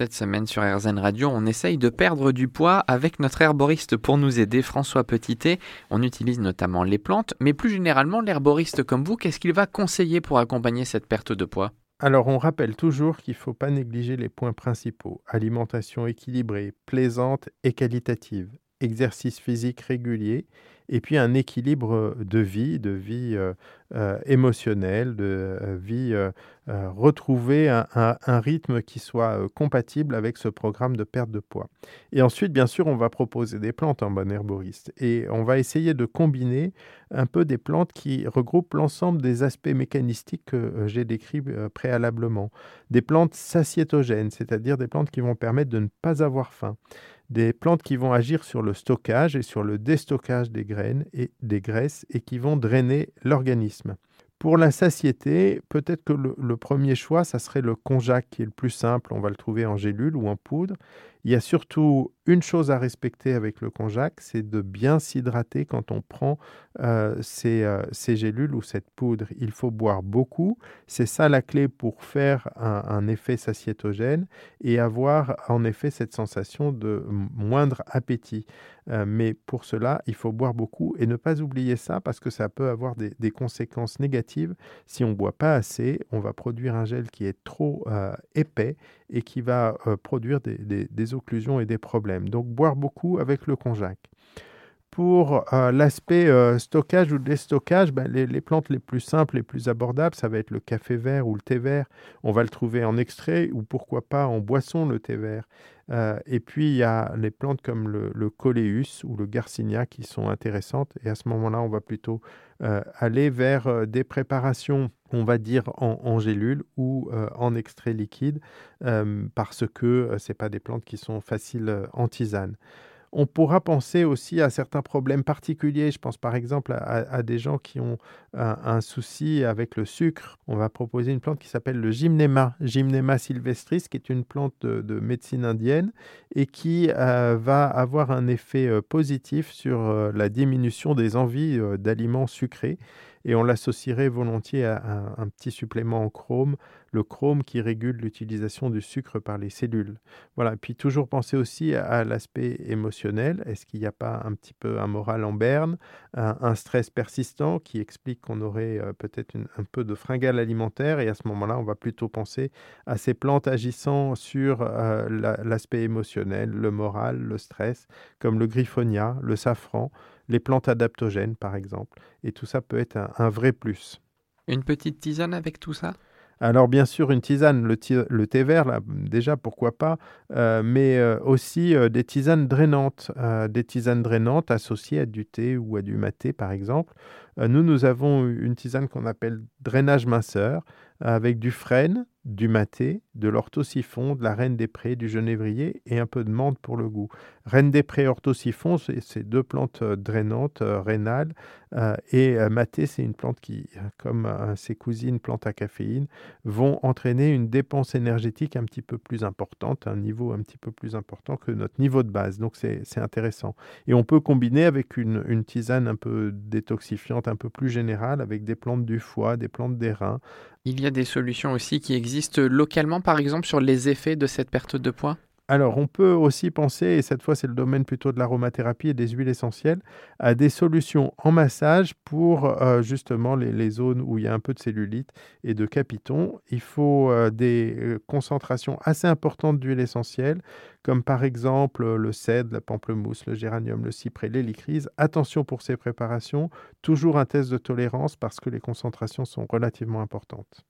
Cette semaine sur RZN Radio, on essaye de perdre du poids avec notre herboriste pour nous aider, François Petitet. On utilise notamment les plantes, mais plus généralement, l'herboriste comme vous, qu'est-ce qu'il va conseiller pour accompagner cette perte de poids? Alors on rappelle toujours qu'il ne faut pas négliger les points principaux. Alimentation équilibrée, plaisante et qualitative, exercice physique régulier et puis un équilibre de vie, de vie euh, euh, émotionnelle, de euh, vie retrouver un, un, rythme qui soit compatible avec ce programme de perte de poids. Et ensuite, bien sûr, on va proposer des plantes en bon herboriste et on va essayer de combiner un peu des plantes qui regroupent l'ensemble des aspects mécanistiques que j'ai décrits préalablement. Des plantes satiétogènes, c'est-à-dire des plantes qui vont permettre de ne pas avoir faim des plantes qui vont agir sur le stockage et sur le déstockage des graines et des graisses et qui vont drainer l'organisme. Pour la satiété, peut-être que le, premier choix, ça serait le konjac qui est le plus simple. On va le trouver en gélule ou en poudre. Il y a surtout une chose à respecter avec le konjac, c'est de bien s'hydrater quand on prend euh, euh, ces, gélules ou cette poudre. Il faut boire beaucoup. C'est ça la clé pour faire un, effet satiétogène et avoir en effet cette sensation de moindre appétit. Euh, mais pour cela, il faut boire beaucoup et ne pas oublier ça parce que ça peut avoir des, conséquences négatives. Si on ne boit pas assez, on va produire un gel qui est trop épais et qui va produire des, des occlusions et des problèmes. Donc boire beaucoup avec le konjac. Pour euh, l'aspect euh, stockage ou déstockage, ben, les, plantes les plus simples, les plus abordables, ça va être le café vert ou le thé vert. On va le trouver en extrait ou pourquoi pas en boisson, le thé vert. Euh, et puis, il y a les plantes comme le, le coléus ou le garcinia qui sont intéressantes. Et à ce moment-là, on va plutôt aller vers des préparations, on va dire en, en gélule ou en extrait liquide, parce que ce pas des plantes qui sont faciles en tisane. On pourra penser aussi à certains problèmes particuliers. Je pense par exemple à, des gens qui ont un, souci avec le sucre. On va proposer une plante qui s'appelle le gymnema, Gymnema sylvestris, qui est une plante de, médecine indienne et qui euh, va avoir un effet euh, positif sur euh, la diminution des envies d'aliments sucrés et on l'associerait volontiers à un, petit supplément en chrome, le chrome qui régule l'utilisation du sucre par les cellules. Voilà, puis toujours penser aussi à, l'aspect émotionnel. Est-ce qu'il n'y a pas un petit peu un moral en berne, un, stress persistant qui explique qu'on aurait euh, peut-être un peu de fringale alimentaire? Et à ce moment-là, on va plutôt penser à ces plantes agissant sur euh, l'aspect émotionnel, le moral, le stress, comme le griffonia, le safran, les plantes adaptogènes par exemple. Et tout ça peut être un, vrai plus. Une petite tisane avec tout ça? Alors bien sûr une tisane, le, thé vert, là, déjà pourquoi pas, euh, mais euh, aussi euh, des tisanes drainantes, des tisanes drainantes associées à du thé ou à du maté par exemple. Nous, nous avons une tisane qu'on appelle drainage minceur avec du frêne, du maté, de l'orthosiphon, de la reine des prés, du genévrier et un peu de menthe pour le goût. Reine des prés, orthosiphon, c'est deux plantes euh, drainantes, euh, rénales. Euh, et maté, c'est une plante qui, comme ses cousines plantes à caféine, vont entraîner une dépense énergétique un petit peu plus importante, un niveau un petit peu plus important que notre niveau de base. Donc c'est intéressant. Et on peut combiner avec une tisane un peu détoxifiante, un peu plus générale, avec des plantes du foie, des plantes des reins, il y a des solutions aussi qui existent localement, par exemple, sur les effets de cette perte de poids? Alors, on peut aussi penser, et cette fois c'est le domaine plutôt de l'aromathérapie et des huiles essentielles, à des solutions en massage pour euh, justement les, zones où il y a un peu de cellulite et de capiton. Il faut euh, des euh, concentrations assez importantes d'huiles essentielles, comme par exemple le cèdre, la pamplemousse, le géranium, le cyprès, l'hélicryse. Attention pour ces préparations, toujours un test de tolérance parce que les concentrations sont relativement importantes.